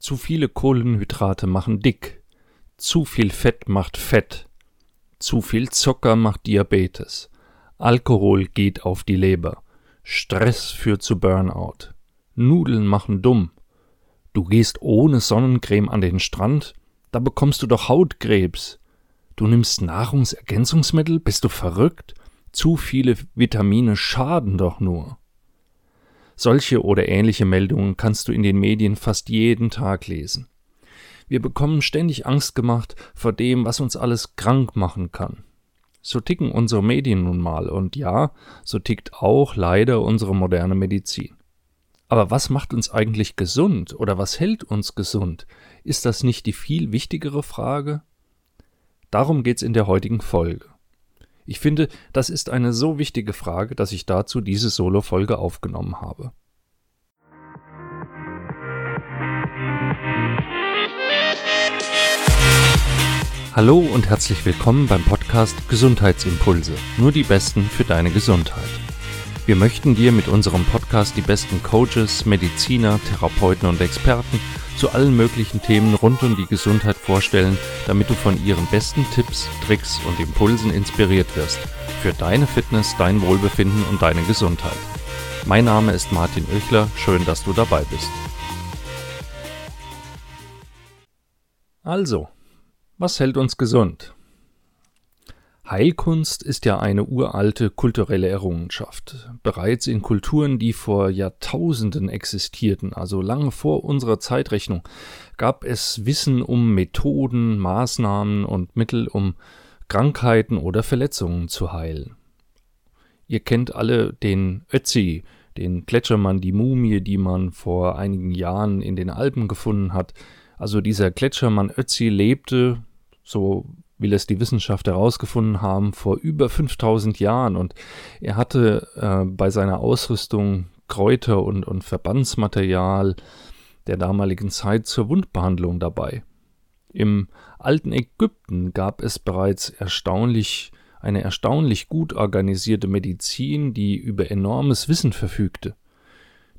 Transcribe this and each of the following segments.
Zu viele Kohlenhydrate machen dick. Zu viel Fett macht fett. Zu viel Zucker macht Diabetes. Alkohol geht auf die Leber. Stress führt zu Burnout. Nudeln machen dumm. Du gehst ohne Sonnencreme an den Strand, da bekommst du doch Hautkrebs. Du nimmst Nahrungsergänzungsmittel, bist du verrückt? Zu viele Vitamine schaden doch nur. Solche oder ähnliche Meldungen kannst du in den Medien fast jeden Tag lesen. Wir bekommen ständig Angst gemacht vor dem, was uns alles krank machen kann. So ticken unsere Medien nun mal und ja, so tickt auch leider unsere moderne Medizin. Aber was macht uns eigentlich gesund oder was hält uns gesund? Ist das nicht die viel wichtigere Frage? Darum geht's in der heutigen Folge. Ich finde, das ist eine so wichtige Frage, dass ich dazu diese Solo-Folge aufgenommen habe. Hallo und herzlich willkommen beim Podcast Gesundheitsimpulse, nur die besten für deine Gesundheit. Wir möchten dir mit unserem Podcast die besten Coaches, Mediziner, Therapeuten und Experten zu allen möglichen Themen rund um die Gesundheit vorstellen, damit du von ihren besten Tipps, Tricks und Impulsen inspiriert wirst. Für deine Fitness, dein Wohlbefinden und deine Gesundheit. Mein Name ist Martin Oechler, schön, dass du dabei bist. Also, was hält uns gesund? Heilkunst ist ja eine uralte kulturelle Errungenschaft. Bereits in Kulturen, die vor Jahrtausenden existierten, also lange vor unserer Zeitrechnung, gab es Wissen um Methoden, Maßnahmen und Mittel, um Krankheiten oder Verletzungen zu heilen. Ihr kennt alle den Ötzi, den Gletschermann, die Mumie, die man vor einigen Jahren in den Alpen gefunden hat. Also dieser Gletschermann Ötzi lebte, so will es die Wissenschaft herausgefunden haben, vor über 5000 Jahren. Und er hatte äh, bei seiner Ausrüstung Kräuter und, und Verbandsmaterial der damaligen Zeit zur Wundbehandlung dabei. Im alten Ägypten gab es bereits erstaunlich eine erstaunlich gut organisierte Medizin, die über enormes Wissen verfügte.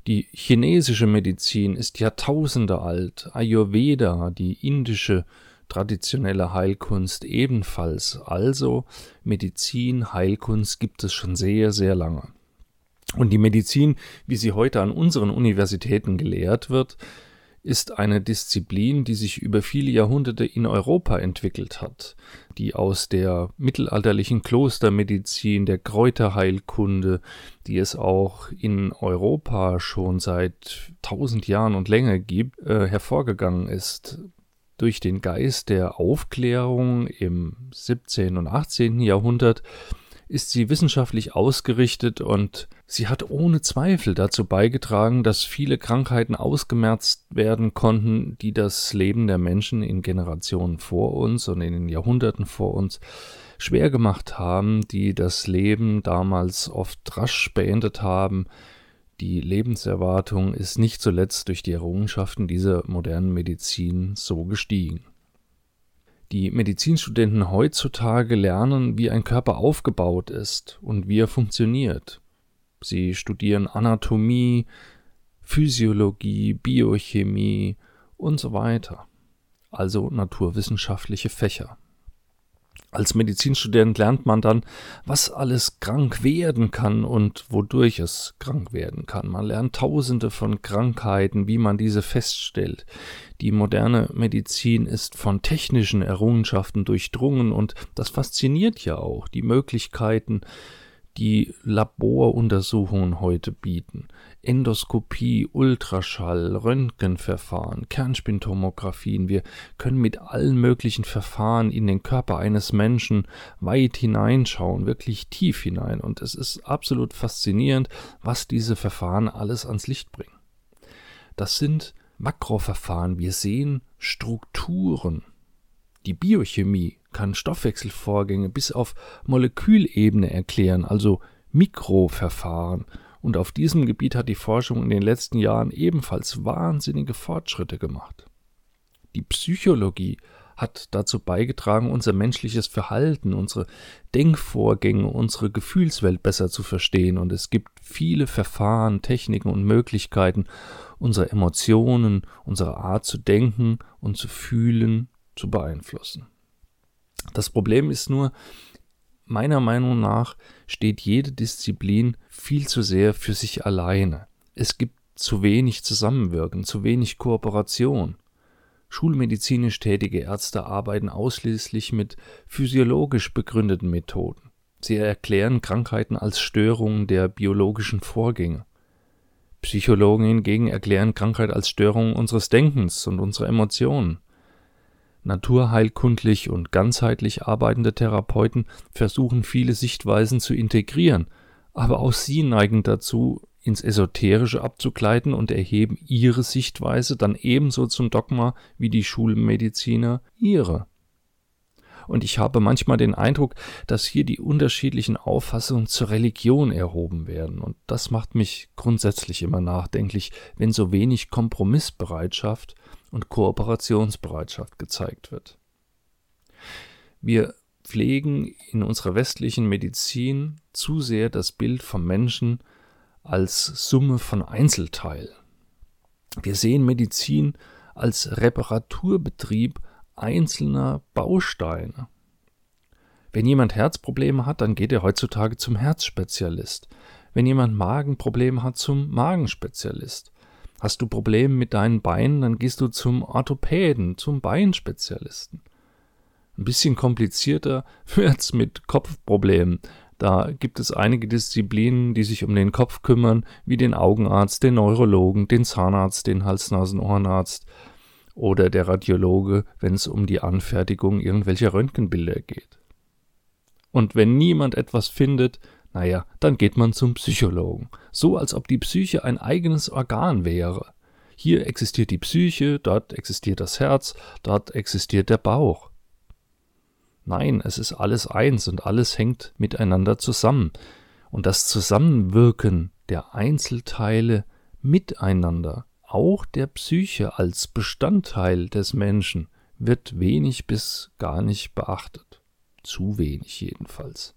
Die chinesische Medizin ist Jahrtausende alt, Ayurveda, die indische traditionelle Heilkunst ebenfalls. Also Medizin, Heilkunst gibt es schon sehr, sehr lange. Und die Medizin, wie sie heute an unseren Universitäten gelehrt wird, ist eine Disziplin, die sich über viele Jahrhunderte in Europa entwickelt hat, die aus der mittelalterlichen Klostermedizin, der Kräuterheilkunde, die es auch in Europa schon seit tausend Jahren und länger gibt, äh, hervorgegangen ist durch den Geist der Aufklärung im 17. und 18. Jahrhundert ist sie wissenschaftlich ausgerichtet und sie hat ohne Zweifel dazu beigetragen, dass viele Krankheiten ausgemerzt werden konnten, die das Leben der Menschen in Generationen vor uns und in den Jahrhunderten vor uns schwer gemacht haben, die das Leben damals oft rasch beendet haben, die Lebenserwartung ist nicht zuletzt durch die Errungenschaften dieser modernen Medizin so gestiegen. Die Medizinstudenten heutzutage lernen, wie ein Körper aufgebaut ist und wie er funktioniert. Sie studieren Anatomie, Physiologie, Biochemie und so weiter, also naturwissenschaftliche Fächer. Als Medizinstudent lernt man dann, was alles krank werden kann und wodurch es krank werden kann. Man lernt tausende von Krankheiten, wie man diese feststellt. Die moderne Medizin ist von technischen Errungenschaften durchdrungen und das fasziniert ja auch, die Möglichkeiten, die Laboruntersuchungen heute bieten. Endoskopie, Ultraschall, Röntgenverfahren, Kernspintomographien. Wir können mit allen möglichen Verfahren in den Körper eines Menschen weit hineinschauen, wirklich tief hinein. Und es ist absolut faszinierend, was diese Verfahren alles ans Licht bringen. Das sind Makroverfahren. Wir sehen Strukturen. Die Biochemie kann Stoffwechselvorgänge bis auf Molekülebene erklären, also Mikroverfahren. Und auf diesem Gebiet hat die Forschung in den letzten Jahren ebenfalls wahnsinnige Fortschritte gemacht. Die Psychologie hat dazu beigetragen, unser menschliches Verhalten, unsere Denkvorgänge, unsere Gefühlswelt besser zu verstehen. Und es gibt viele Verfahren, Techniken und Möglichkeiten, unsere Emotionen, unsere Art zu denken und zu fühlen zu beeinflussen. Das Problem ist nur, meiner Meinung nach steht jede Disziplin viel zu sehr für sich alleine. Es gibt zu wenig Zusammenwirken, zu wenig Kooperation. Schulmedizinisch tätige Ärzte arbeiten ausschließlich mit physiologisch begründeten Methoden. Sie erklären Krankheiten als Störungen der biologischen Vorgänge. Psychologen hingegen erklären Krankheit als Störung unseres Denkens und unserer Emotionen. Naturheilkundlich und ganzheitlich arbeitende Therapeuten versuchen viele Sichtweisen zu integrieren, aber auch sie neigen dazu, ins Esoterische abzugleiten und erheben ihre Sichtweise dann ebenso zum Dogma wie die Schulmediziner ihre. Und ich habe manchmal den Eindruck, dass hier die unterschiedlichen Auffassungen zur Religion erhoben werden. Und das macht mich grundsätzlich immer nachdenklich, wenn so wenig Kompromissbereitschaft und Kooperationsbereitschaft gezeigt wird. Wir pflegen in unserer westlichen Medizin zu sehr das Bild vom Menschen als Summe von Einzelteilen. Wir sehen Medizin als Reparaturbetrieb einzelner Bausteine. Wenn jemand Herzprobleme hat, dann geht er heutzutage zum Herzspezialist. Wenn jemand Magenprobleme hat, zum Magenspezialist. Hast du Probleme mit deinen Beinen, dann gehst du zum Orthopäden, zum Beinspezialisten. Ein bisschen komplizierter wird's mit Kopfproblemen. Da gibt es einige Disziplinen, die sich um den Kopf kümmern, wie den Augenarzt, den Neurologen, den Zahnarzt, den Hals-Nasen-Ohrenarzt oder der Radiologe, wenn es um die Anfertigung irgendwelcher Röntgenbilder geht. Und wenn niemand etwas findet, naja, dann geht man zum Psychologen. So als ob die Psyche ein eigenes Organ wäre. Hier existiert die Psyche, dort existiert das Herz, dort existiert der Bauch. Nein, es ist alles eins und alles hängt miteinander zusammen. Und das Zusammenwirken der Einzelteile miteinander, auch der Psyche als Bestandteil des Menschen, wird wenig bis gar nicht beachtet. Zu wenig jedenfalls.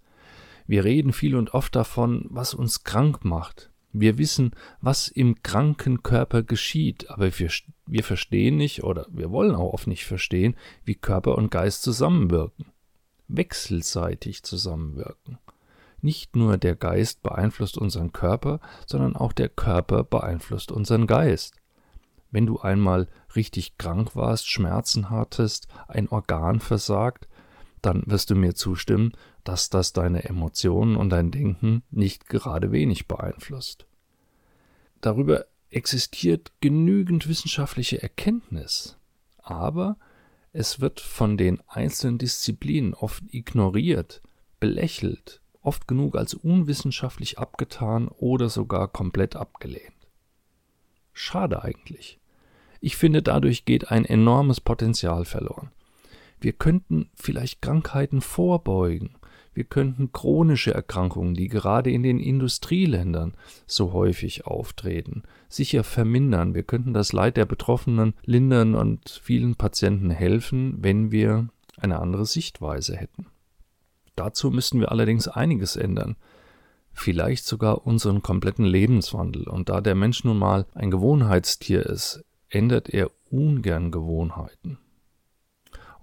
Wir reden viel und oft davon, was uns krank macht. Wir wissen, was im kranken Körper geschieht, aber wir, wir verstehen nicht oder wir wollen auch oft nicht verstehen, wie Körper und Geist zusammenwirken wechselseitig zusammenwirken. Nicht nur der Geist beeinflusst unseren Körper, sondern auch der Körper beeinflusst unseren Geist. Wenn du einmal richtig krank warst, Schmerzen hattest, ein Organ versagt, dann wirst du mir zustimmen, dass das deine Emotionen und dein Denken nicht gerade wenig beeinflusst. Darüber existiert genügend wissenschaftliche Erkenntnis, aber es wird von den einzelnen Disziplinen oft ignoriert, belächelt, oft genug als unwissenschaftlich abgetan oder sogar komplett abgelehnt. Schade eigentlich. Ich finde, dadurch geht ein enormes Potenzial verloren. Wir könnten vielleicht Krankheiten vorbeugen, wir könnten chronische Erkrankungen, die gerade in den Industrieländern so häufig auftreten, sicher vermindern. Wir könnten das Leid der Betroffenen lindern und vielen Patienten helfen, wenn wir eine andere Sichtweise hätten. Dazu müssten wir allerdings einiges ändern. Vielleicht sogar unseren kompletten Lebenswandel. Und da der Mensch nun mal ein Gewohnheitstier ist, ändert er ungern Gewohnheiten.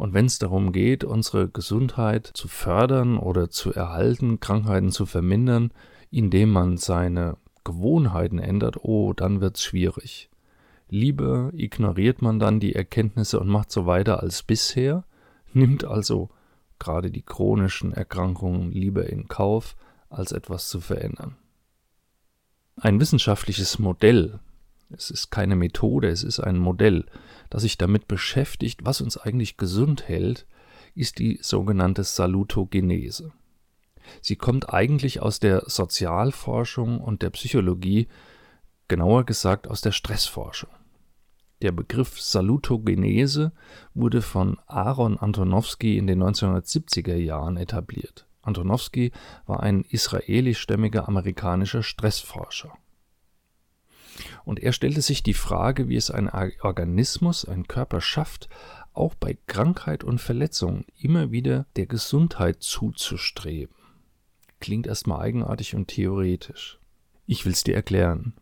Und wenn es darum geht, unsere Gesundheit zu fördern oder zu erhalten, Krankheiten zu vermindern, indem man seine Gewohnheiten ändert, oh, dann wird es schwierig. Lieber ignoriert man dann die Erkenntnisse und macht so weiter als bisher, nimmt also gerade die chronischen Erkrankungen lieber in Kauf, als etwas zu verändern. Ein wissenschaftliches Modell, es ist keine Methode, es ist ein Modell, das sich damit beschäftigt, was uns eigentlich gesund hält, ist die sogenannte Salutogenese. Sie kommt eigentlich aus der Sozialforschung und der Psychologie, genauer gesagt aus der Stressforschung. Der Begriff Salutogenese wurde von Aaron Antonowski in den 1970er Jahren etabliert. Antonowski war ein israelischstämmiger amerikanischer Stressforscher. Und er stellte sich die Frage, wie es ein Organismus, ein Körper schafft, auch bei Krankheit und Verletzung immer wieder der Gesundheit zuzustreben. Klingt erstmal eigenartig und theoretisch. Ich will es dir erklären.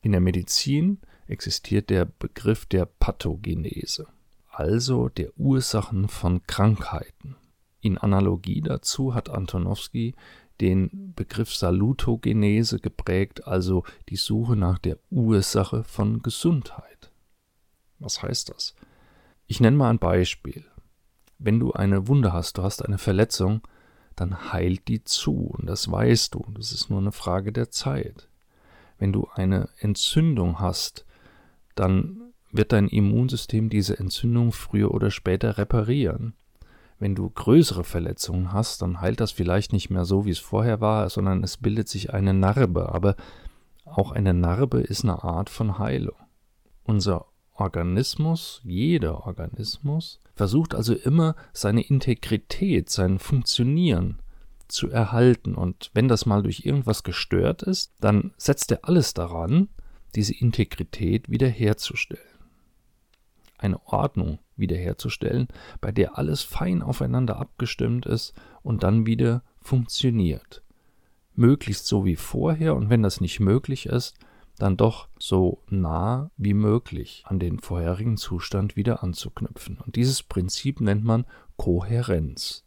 In der Medizin existiert der Begriff der Pathogenese, also der Ursachen von Krankheiten. In Analogie dazu hat Antonowski den Begriff Salutogenese geprägt, also die Suche nach der Ursache von Gesundheit. Was heißt das? Ich nenne mal ein Beispiel. Wenn du eine Wunde hast, du hast eine Verletzung, dann heilt die zu und das weißt du, das ist nur eine Frage der Zeit. Wenn du eine Entzündung hast, dann wird dein Immunsystem diese Entzündung früher oder später reparieren. Wenn du größere Verletzungen hast, dann heilt das vielleicht nicht mehr so, wie es vorher war, sondern es bildet sich eine Narbe. Aber auch eine Narbe ist eine Art von Heilung. Unser Organismus, jeder Organismus, versucht also immer seine Integrität, sein Funktionieren zu erhalten. Und wenn das mal durch irgendwas gestört ist, dann setzt er alles daran, diese Integrität wiederherzustellen. Eine Ordnung wiederherzustellen, bei der alles fein aufeinander abgestimmt ist und dann wieder funktioniert. Möglichst so wie vorher und wenn das nicht möglich ist, dann doch so nah wie möglich an den vorherigen Zustand wieder anzuknüpfen. Und dieses Prinzip nennt man Kohärenz.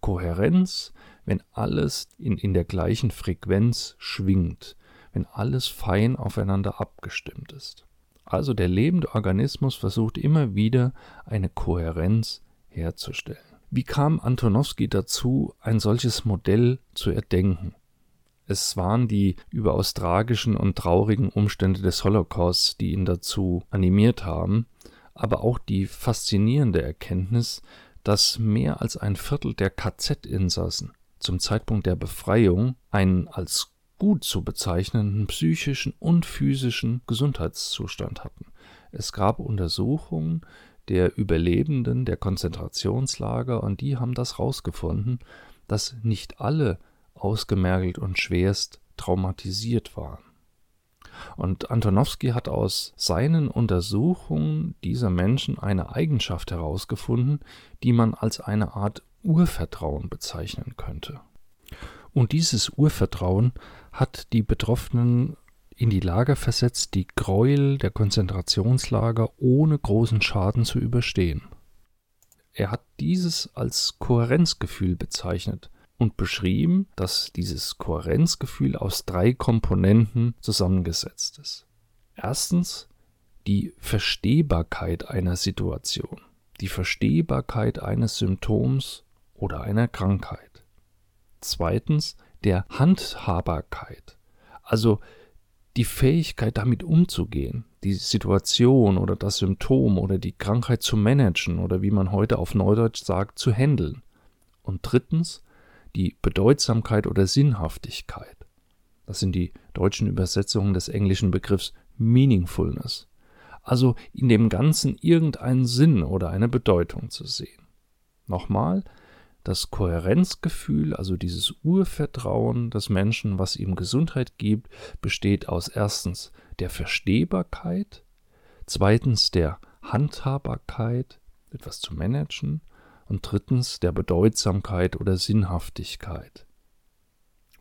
Kohärenz, wenn alles in, in der gleichen Frequenz schwingt, wenn alles fein aufeinander abgestimmt ist. Also der lebende Organismus versucht immer wieder eine Kohärenz herzustellen. Wie kam Antonowski dazu, ein solches Modell zu erdenken? Es waren die überaus tragischen und traurigen Umstände des Holocaust, die ihn dazu animiert haben, aber auch die faszinierende Erkenntnis, dass mehr als ein Viertel der KZ-Insassen zum Zeitpunkt der Befreiung einen als gut zu bezeichnenden psychischen und physischen Gesundheitszustand hatten. Es gab Untersuchungen der Überlebenden der Konzentrationslager und die haben das herausgefunden, dass nicht alle ausgemergelt und schwerst traumatisiert waren. Und Antonowski hat aus seinen Untersuchungen dieser Menschen eine Eigenschaft herausgefunden, die man als eine Art Urvertrauen bezeichnen könnte. Und dieses Urvertrauen hat die Betroffenen in die Lage versetzt, die Gräuel der Konzentrationslager ohne großen Schaden zu überstehen. Er hat dieses als Kohärenzgefühl bezeichnet und beschrieben, dass dieses Kohärenzgefühl aus drei Komponenten zusammengesetzt ist. Erstens die Verstehbarkeit einer Situation, die Verstehbarkeit eines Symptoms oder einer Krankheit. Zweitens der Handhabbarkeit, also die Fähigkeit damit umzugehen, die Situation oder das Symptom oder die Krankheit zu managen oder wie man heute auf Neudeutsch sagt, zu handeln. Und drittens die Bedeutsamkeit oder Sinnhaftigkeit. Das sind die deutschen Übersetzungen des englischen Begriffs Meaningfulness. Also in dem Ganzen irgendeinen Sinn oder eine Bedeutung zu sehen. Nochmal, das Kohärenzgefühl, also dieses Urvertrauen des Menschen, was ihm Gesundheit gibt, besteht aus erstens der Verstehbarkeit, zweitens der Handhabbarkeit, etwas zu managen, und drittens der Bedeutsamkeit oder Sinnhaftigkeit.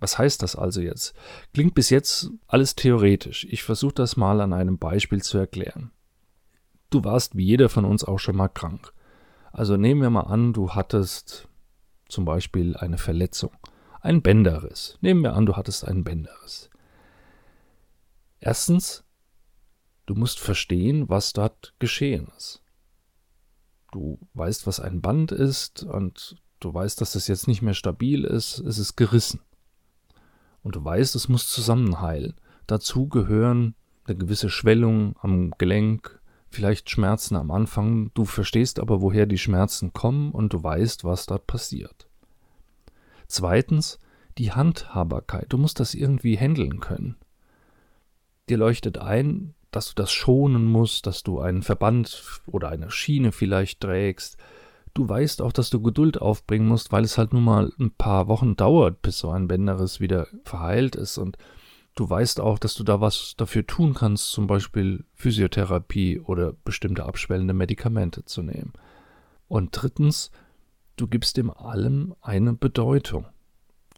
Was heißt das also jetzt? Klingt bis jetzt alles theoretisch. Ich versuche das mal an einem Beispiel zu erklären. Du warst wie jeder von uns auch schon mal krank. Also nehmen wir mal an, du hattest zum Beispiel eine Verletzung, ein Bänderriss. Nehmen wir an, du hattest einen Bänderriss. Erstens, du musst verstehen, was dort geschehen ist. Du weißt, was ein Band ist und du weißt, dass es jetzt nicht mehr stabil ist, es ist gerissen. Und du weißt, es muss zusammenheilen. Dazu gehören eine gewisse Schwellung am Gelenk, vielleicht Schmerzen am Anfang, du verstehst aber, woher die Schmerzen kommen und du weißt, was dort passiert. Zweitens, die Handhabbarkeit. Du musst das irgendwie handeln können. Dir leuchtet ein, dass du das schonen musst, dass du einen Verband oder eine Schiene vielleicht trägst. Du weißt auch, dass du Geduld aufbringen musst, weil es halt nun mal ein paar Wochen dauert, bis so ein Bänderriss wieder verheilt ist und Du weißt auch, dass du da was dafür tun kannst, zum Beispiel Physiotherapie oder bestimmte abschwellende Medikamente zu nehmen. Und drittens, du gibst dem allem eine Bedeutung.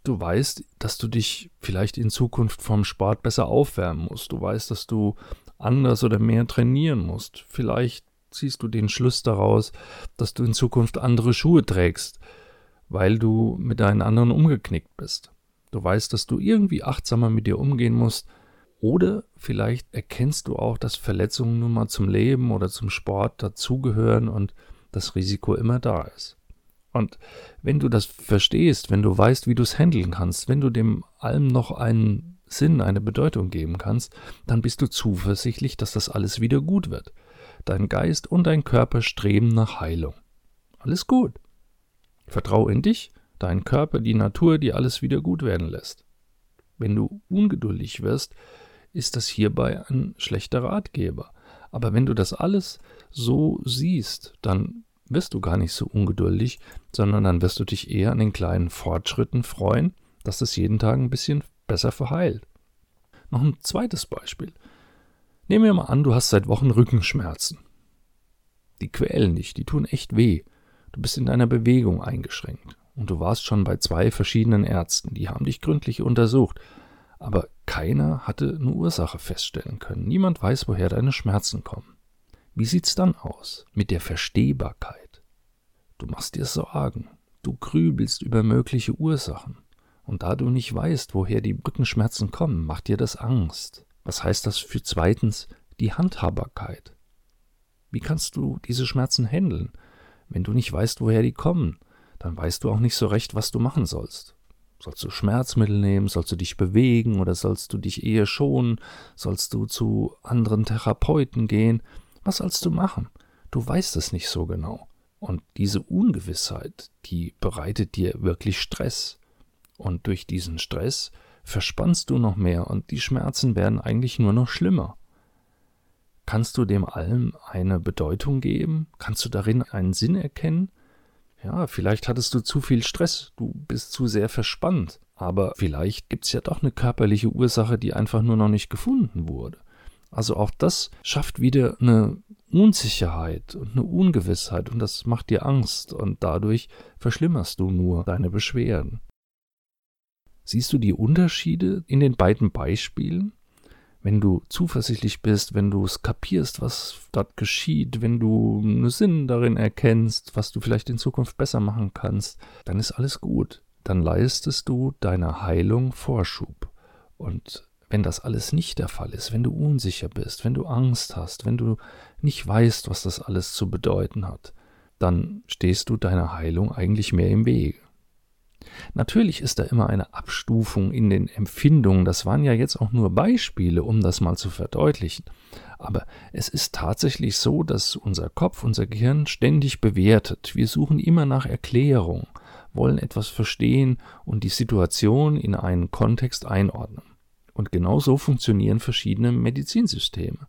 Du weißt, dass du dich vielleicht in Zukunft vom Sport besser aufwärmen musst. Du weißt, dass du anders oder mehr trainieren musst. Vielleicht ziehst du den Schluss daraus, dass du in Zukunft andere Schuhe trägst, weil du mit deinen anderen umgeknickt bist. Du weißt, dass du irgendwie achtsamer mit dir umgehen musst. Oder vielleicht erkennst du auch, dass Verletzungen nun mal zum Leben oder zum Sport dazugehören und das Risiko immer da ist. Und wenn du das verstehst, wenn du weißt, wie du es handeln kannst, wenn du dem allem noch einen Sinn, eine Bedeutung geben kannst, dann bist du zuversichtlich, dass das alles wieder gut wird. Dein Geist und dein Körper streben nach Heilung. Alles gut. Vertrau in dich, deinen Körper, die Natur, die alles wieder gut werden lässt. Wenn du ungeduldig wirst, ist das hierbei ein schlechter Ratgeber. Aber wenn du das alles so siehst, dann wirst du gar nicht so ungeduldig, sondern dann wirst du dich eher an den kleinen Fortschritten freuen, dass es jeden Tag ein bisschen besser verheilt. Noch ein zweites Beispiel. Nehmen wir mal an, du hast seit Wochen Rückenschmerzen. Die quälen dich, die tun echt weh. Du bist in deiner Bewegung eingeschränkt. Und du warst schon bei zwei verschiedenen Ärzten, die haben dich gründlich untersucht. Aber keiner hatte eine Ursache feststellen können. Niemand weiß, woher deine Schmerzen kommen. Wie sieht's dann aus mit der Verstehbarkeit? Du machst dir Sorgen. Du grübelst über mögliche Ursachen. Und da du nicht weißt, woher die Rückenschmerzen kommen, macht dir das Angst. Was heißt das für zweitens die Handhabbarkeit? Wie kannst du diese Schmerzen handeln? Wenn du nicht weißt, woher die kommen, dann weißt du auch nicht so recht, was du machen sollst. Sollst du Schmerzmittel nehmen? Sollst du dich bewegen oder sollst du dich eher schonen? Sollst du zu anderen Therapeuten gehen? Was sollst du machen? Du weißt es nicht so genau. Und diese Ungewissheit, die bereitet dir wirklich Stress. Und durch diesen Stress verspannst du noch mehr und die Schmerzen werden eigentlich nur noch schlimmer. Kannst du dem allem eine Bedeutung geben? Kannst du darin einen Sinn erkennen? Ja, vielleicht hattest du zu viel Stress, du bist zu sehr verspannt, aber vielleicht gibt es ja doch eine körperliche Ursache, die einfach nur noch nicht gefunden wurde. Also auch das schafft wieder eine Unsicherheit und eine Ungewissheit und das macht dir Angst und dadurch verschlimmerst du nur deine Beschwerden. Siehst du die Unterschiede in den beiden Beispielen? Wenn du zuversichtlich bist, wenn du es kapierst, was dort geschieht, wenn du einen Sinn darin erkennst, was du vielleicht in Zukunft besser machen kannst, dann ist alles gut. Dann leistest du deiner Heilung Vorschub. Und wenn das alles nicht der Fall ist, wenn du unsicher bist, wenn du Angst hast, wenn du nicht weißt, was das alles zu bedeuten hat, dann stehst du deiner Heilung eigentlich mehr im Wege. Natürlich ist da immer eine Abstufung in den Empfindungen, das waren ja jetzt auch nur Beispiele, um das mal zu verdeutlichen. Aber es ist tatsächlich so, dass unser Kopf, unser Gehirn ständig bewertet. Wir suchen immer nach Erklärung, wollen etwas verstehen und die Situation in einen Kontext einordnen. Und genau so funktionieren verschiedene Medizinsysteme.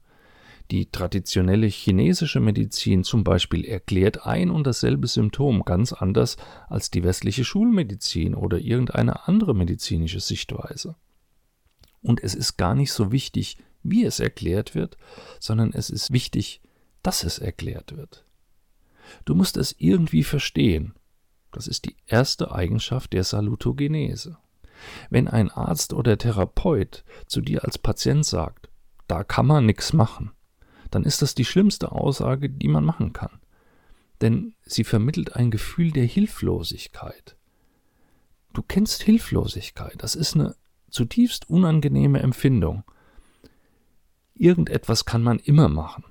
Die traditionelle chinesische Medizin zum Beispiel erklärt ein und dasselbe Symptom ganz anders als die westliche Schulmedizin oder irgendeine andere medizinische Sichtweise. Und es ist gar nicht so wichtig, wie es erklärt wird, sondern es ist wichtig, dass es erklärt wird. Du musst es irgendwie verstehen. Das ist die erste Eigenschaft der Salutogenese. Wenn ein Arzt oder Therapeut zu dir als Patient sagt, da kann man nichts machen, dann ist das die schlimmste Aussage, die man machen kann. Denn sie vermittelt ein Gefühl der Hilflosigkeit. Du kennst Hilflosigkeit, das ist eine zutiefst unangenehme Empfindung. Irgendetwas kann man immer machen.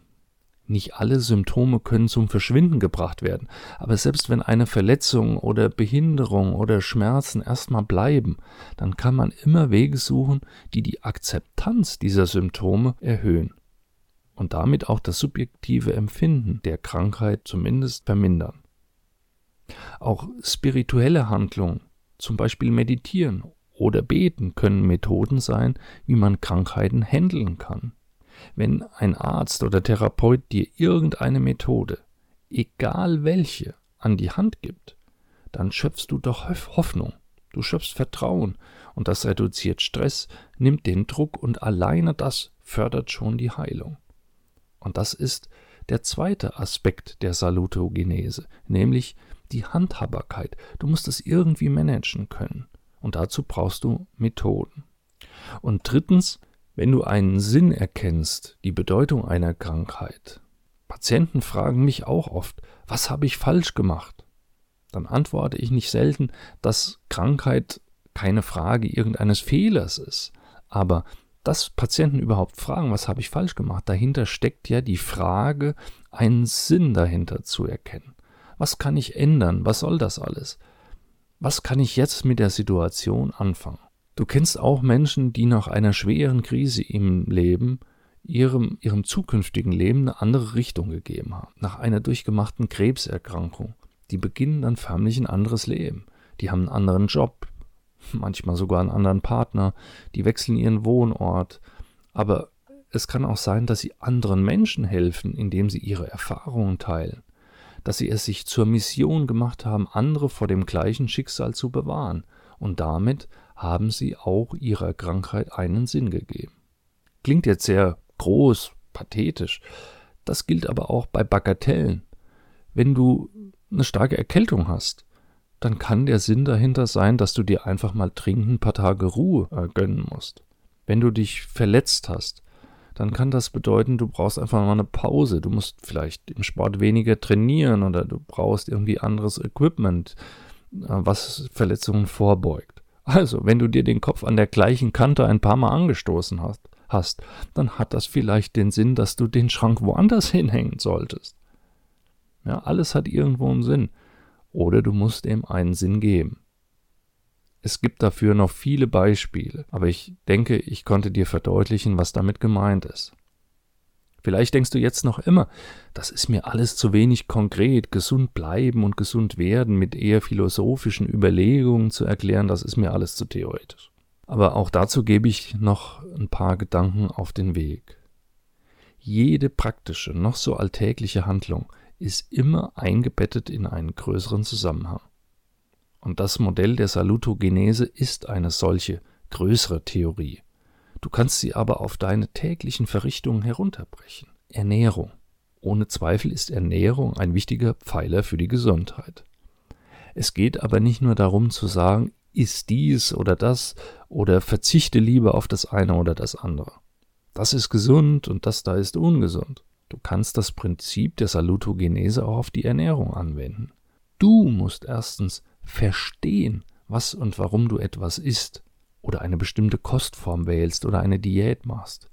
Nicht alle Symptome können zum Verschwinden gebracht werden, aber selbst wenn eine Verletzung oder Behinderung oder Schmerzen erstmal bleiben, dann kann man immer Wege suchen, die die Akzeptanz dieser Symptome erhöhen und damit auch das subjektive Empfinden der Krankheit zumindest vermindern. Auch spirituelle Handlungen, zum Beispiel Meditieren oder Beten, können Methoden sein, wie man Krankheiten handeln kann. Wenn ein Arzt oder Therapeut dir irgendeine Methode, egal welche, an die Hand gibt, dann schöpfst du doch Hoffnung, du schöpfst Vertrauen und das reduziert Stress, nimmt den Druck und alleine das fördert schon die Heilung. Und das ist der zweite Aspekt der Salutogenese, nämlich die Handhabbarkeit. Du musst es irgendwie managen können. Und dazu brauchst du Methoden. Und drittens, wenn du einen Sinn erkennst, die Bedeutung einer Krankheit. Patienten fragen mich auch oft, was habe ich falsch gemacht? Dann antworte ich nicht selten, dass Krankheit keine Frage irgendeines Fehlers ist. Aber dass Patienten überhaupt fragen, was habe ich falsch gemacht, dahinter steckt ja die Frage, einen Sinn dahinter zu erkennen. Was kann ich ändern? Was soll das alles? Was kann ich jetzt mit der Situation anfangen? Du kennst auch Menschen, die nach einer schweren Krise im Leben ihrem, ihrem zukünftigen Leben eine andere Richtung gegeben haben. Nach einer durchgemachten Krebserkrankung. Die beginnen dann förmlich ein anderes Leben. Die haben einen anderen Job, manchmal sogar einen anderen Partner, die wechseln ihren Wohnort. Aber es kann auch sein, dass sie anderen Menschen helfen, indem sie ihre Erfahrungen teilen dass sie es sich zur Mission gemacht haben, andere vor dem gleichen Schicksal zu bewahren, und damit haben sie auch ihrer Krankheit einen Sinn gegeben. Klingt jetzt sehr groß, pathetisch, das gilt aber auch bei Bagatellen. Wenn du eine starke Erkältung hast, dann kann der Sinn dahinter sein, dass du dir einfach mal dringend ein paar Tage Ruhe äh, gönnen musst. Wenn du dich verletzt hast, dann kann das bedeuten, du brauchst einfach mal eine Pause. Du musst vielleicht im Sport weniger trainieren oder du brauchst irgendwie anderes Equipment, äh, was Verletzungen vorbeugt. Also, wenn du dir den Kopf an der gleichen Kante ein paar Mal angestoßen hast, hast, dann hat das vielleicht den Sinn, dass du den Schrank woanders hinhängen solltest. Ja, alles hat irgendwo einen Sinn. Oder du musst ihm einen Sinn geben. Es gibt dafür noch viele Beispiele, aber ich denke, ich konnte dir verdeutlichen, was damit gemeint ist. Vielleicht denkst du jetzt noch immer, das ist mir alles zu wenig konkret, gesund bleiben und gesund werden mit eher philosophischen Überlegungen zu erklären, das ist mir alles zu theoretisch. Aber auch dazu gebe ich noch ein paar Gedanken auf den Weg. Jede praktische, noch so alltägliche Handlung ist immer eingebettet in einen größeren Zusammenhang. Und das Modell der Salutogenese ist eine solche größere Theorie. Du kannst sie aber auf deine täglichen Verrichtungen herunterbrechen. Ernährung. Ohne Zweifel ist Ernährung ein wichtiger Pfeiler für die Gesundheit. Es geht aber nicht nur darum zu sagen, isst dies oder das oder verzichte lieber auf das eine oder das andere. Das ist gesund und das da ist ungesund. Du kannst das Prinzip der Salutogenese auch auf die Ernährung anwenden. Du musst erstens verstehen, was und warum du etwas isst oder eine bestimmte Kostform wählst oder eine Diät machst.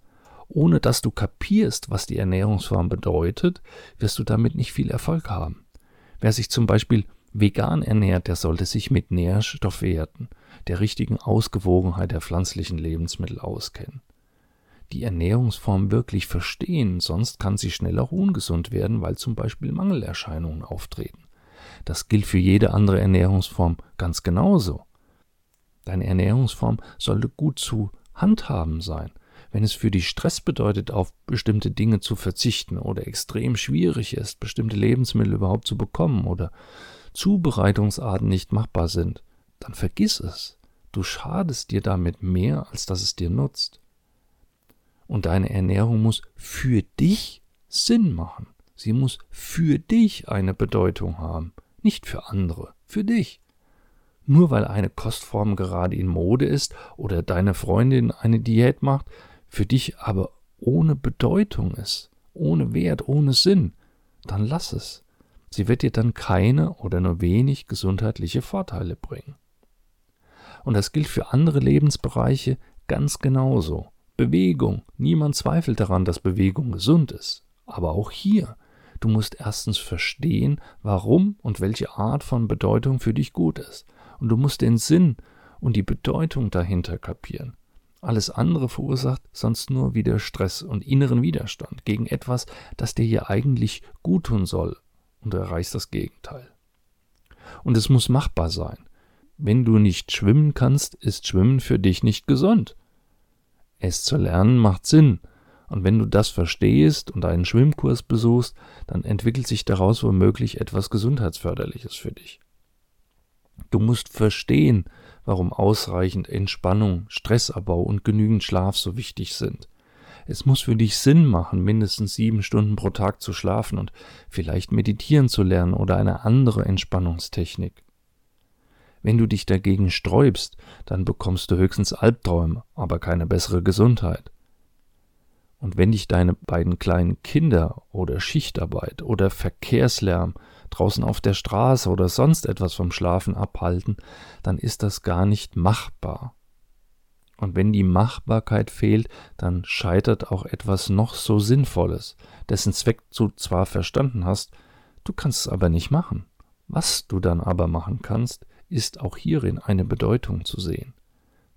Ohne dass du kapierst, was die Ernährungsform bedeutet, wirst du damit nicht viel Erfolg haben. Wer sich zum Beispiel vegan ernährt, der sollte sich mit Nährstoffwerten, der richtigen Ausgewogenheit der pflanzlichen Lebensmittel auskennen. Die Ernährungsform wirklich verstehen, sonst kann sie schnell auch ungesund werden, weil zum Beispiel Mangelerscheinungen auftreten. Das gilt für jede andere Ernährungsform ganz genauso. Deine Ernährungsform sollte gut zu handhaben sein. Wenn es für dich Stress bedeutet, auf bestimmte Dinge zu verzichten oder extrem schwierig ist, bestimmte Lebensmittel überhaupt zu bekommen oder Zubereitungsarten nicht machbar sind, dann vergiss es. Du schadest dir damit mehr, als dass es dir nutzt. Und deine Ernährung muss für dich Sinn machen. Sie muss für dich eine Bedeutung haben nicht für andere, für dich. Nur weil eine Kostform gerade in Mode ist oder deine Freundin eine Diät macht, für dich aber ohne Bedeutung ist, ohne Wert, ohne Sinn, dann lass es. Sie wird dir dann keine oder nur wenig gesundheitliche Vorteile bringen. Und das gilt für andere Lebensbereiche ganz genauso. Bewegung. Niemand zweifelt daran, dass Bewegung gesund ist. Aber auch hier Du musst erstens verstehen, warum und welche Art von Bedeutung für dich gut ist. Und du musst den Sinn und die Bedeutung dahinter kapieren. Alles andere verursacht sonst nur wieder Stress und inneren Widerstand gegen etwas, das dir hier eigentlich gut tun soll, und du erreichst das Gegenteil. Und es muss machbar sein. Wenn du nicht schwimmen kannst, ist Schwimmen für dich nicht gesund. Es zu lernen macht Sinn, und wenn du das verstehst und einen Schwimmkurs besuchst, dann entwickelt sich daraus womöglich etwas Gesundheitsförderliches für dich. Du musst verstehen, warum ausreichend Entspannung, Stressabbau und genügend Schlaf so wichtig sind. Es muss für dich Sinn machen, mindestens sieben Stunden pro Tag zu schlafen und vielleicht meditieren zu lernen oder eine andere Entspannungstechnik. Wenn du dich dagegen sträubst, dann bekommst du höchstens Albträume, aber keine bessere Gesundheit. Und wenn dich deine beiden kleinen Kinder oder Schichtarbeit oder Verkehrslärm draußen auf der Straße oder sonst etwas vom Schlafen abhalten, dann ist das gar nicht machbar. Und wenn die Machbarkeit fehlt, dann scheitert auch etwas noch so Sinnvolles, dessen Zweck du zwar verstanden hast, du kannst es aber nicht machen. Was du dann aber machen kannst, ist auch hierin eine Bedeutung zu sehen.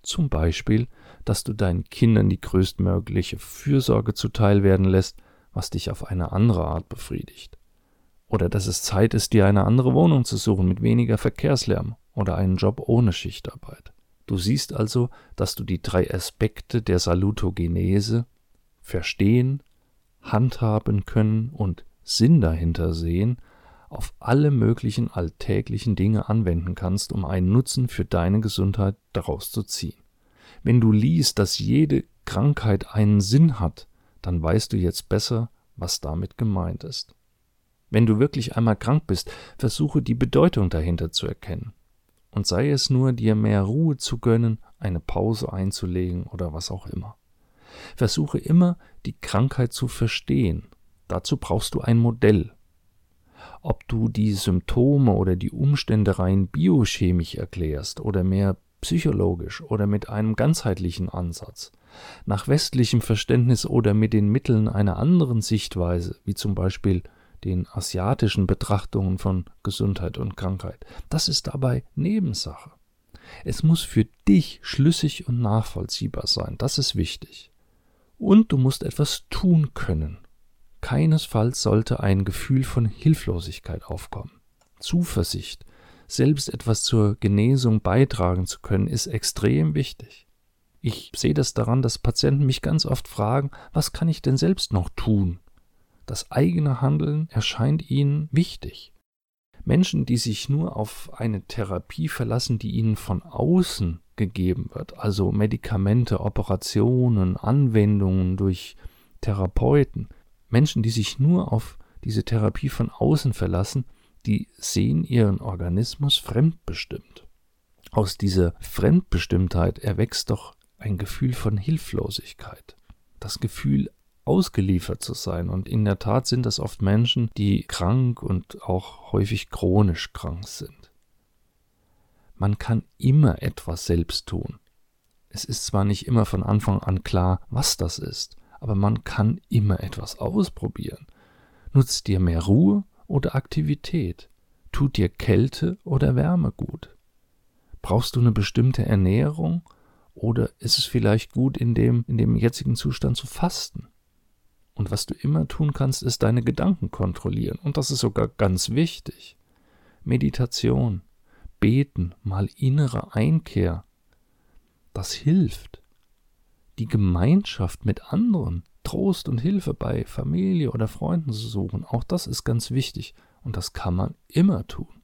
Zum Beispiel, dass du deinen Kindern die größtmögliche Fürsorge zuteil werden lässt, was dich auf eine andere Art befriedigt. Oder dass es Zeit ist, dir eine andere Wohnung zu suchen mit weniger Verkehrslärm oder einen Job ohne Schichtarbeit. Du siehst also, dass du die drei Aspekte der Salutogenese verstehen, handhaben können und Sinn dahinter sehen, auf alle möglichen alltäglichen Dinge anwenden kannst, um einen Nutzen für deine Gesundheit daraus zu ziehen. Wenn du liest, dass jede Krankheit einen Sinn hat, dann weißt du jetzt besser, was damit gemeint ist. Wenn du wirklich einmal krank bist, versuche die Bedeutung dahinter zu erkennen. Und sei es nur, dir mehr Ruhe zu gönnen, eine Pause einzulegen oder was auch immer. Versuche immer, die Krankheit zu verstehen. Dazu brauchst du ein Modell. Ob du die Symptome oder die Umstände rein biochemisch erklärst oder mehr psychologisch oder mit einem ganzheitlichen Ansatz, nach westlichem Verständnis oder mit den Mitteln einer anderen Sichtweise, wie zum Beispiel den asiatischen Betrachtungen von Gesundheit und Krankheit. Das ist dabei Nebensache. Es muss für dich schlüssig und nachvollziehbar sein, das ist wichtig. Und du musst etwas tun können. Keinesfalls sollte ein Gefühl von Hilflosigkeit aufkommen. Zuversicht, selbst etwas zur Genesung beitragen zu können, ist extrem wichtig. Ich sehe das daran, dass Patienten mich ganz oft fragen, was kann ich denn selbst noch tun? Das eigene Handeln erscheint ihnen wichtig. Menschen, die sich nur auf eine Therapie verlassen, die ihnen von außen gegeben wird, also Medikamente, Operationen, Anwendungen durch Therapeuten, Menschen, die sich nur auf diese Therapie von außen verlassen, die sehen ihren Organismus fremdbestimmt. Aus dieser Fremdbestimmtheit erwächst doch ein Gefühl von Hilflosigkeit, das Gefühl ausgeliefert zu sein. Und in der Tat sind das oft Menschen, die krank und auch häufig chronisch krank sind. Man kann immer etwas selbst tun. Es ist zwar nicht immer von Anfang an klar, was das ist, aber man kann immer etwas ausprobieren. Nutzt dir mehr Ruhe oder Aktivität? Tut dir Kälte oder Wärme gut? Brauchst du eine bestimmte Ernährung oder ist es vielleicht gut, in dem, in dem jetzigen Zustand zu fasten? Und was du immer tun kannst, ist deine Gedanken kontrollieren. Und das ist sogar ganz wichtig. Meditation, Beten, mal innere Einkehr. Das hilft. Die Gemeinschaft mit anderen, Trost und Hilfe bei Familie oder Freunden zu suchen, auch das ist ganz wichtig. Und das kann man immer tun.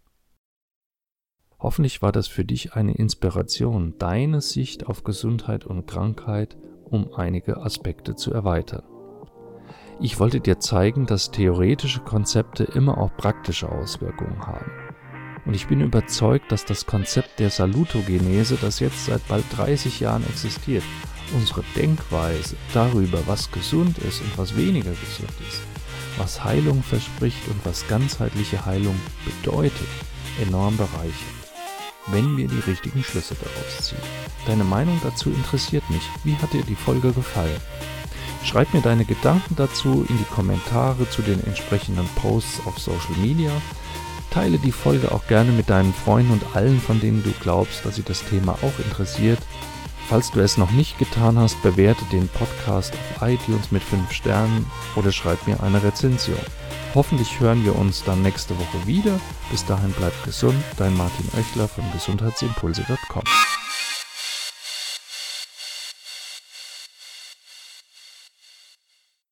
Hoffentlich war das für dich eine Inspiration, deine Sicht auf Gesundheit und Krankheit um einige Aspekte zu erweitern. Ich wollte dir zeigen, dass theoretische Konzepte immer auch praktische Auswirkungen haben. Und ich bin überzeugt, dass das Konzept der Salutogenese, das jetzt seit bald 30 Jahren existiert, unsere Denkweise darüber, was gesund ist und was weniger gesund ist, was Heilung verspricht und was ganzheitliche Heilung bedeutet, enorm bereichert, wenn wir die richtigen Schlüsse daraus ziehen. Deine Meinung dazu interessiert mich. Wie hat dir die Folge gefallen? Schreib mir deine Gedanken dazu in die Kommentare zu den entsprechenden Posts auf Social Media. Teile die Folge auch gerne mit deinen Freunden und allen, von denen du glaubst, dass sie das Thema auch interessiert. Falls du es noch nicht getan hast, bewerte den Podcast auf iTunes mit 5 Sternen oder schreib mir eine Rezension. Hoffentlich hören wir uns dann nächste Woche wieder. Bis dahin bleibt gesund, dein Martin Oechler von gesundheitsimpulse.com.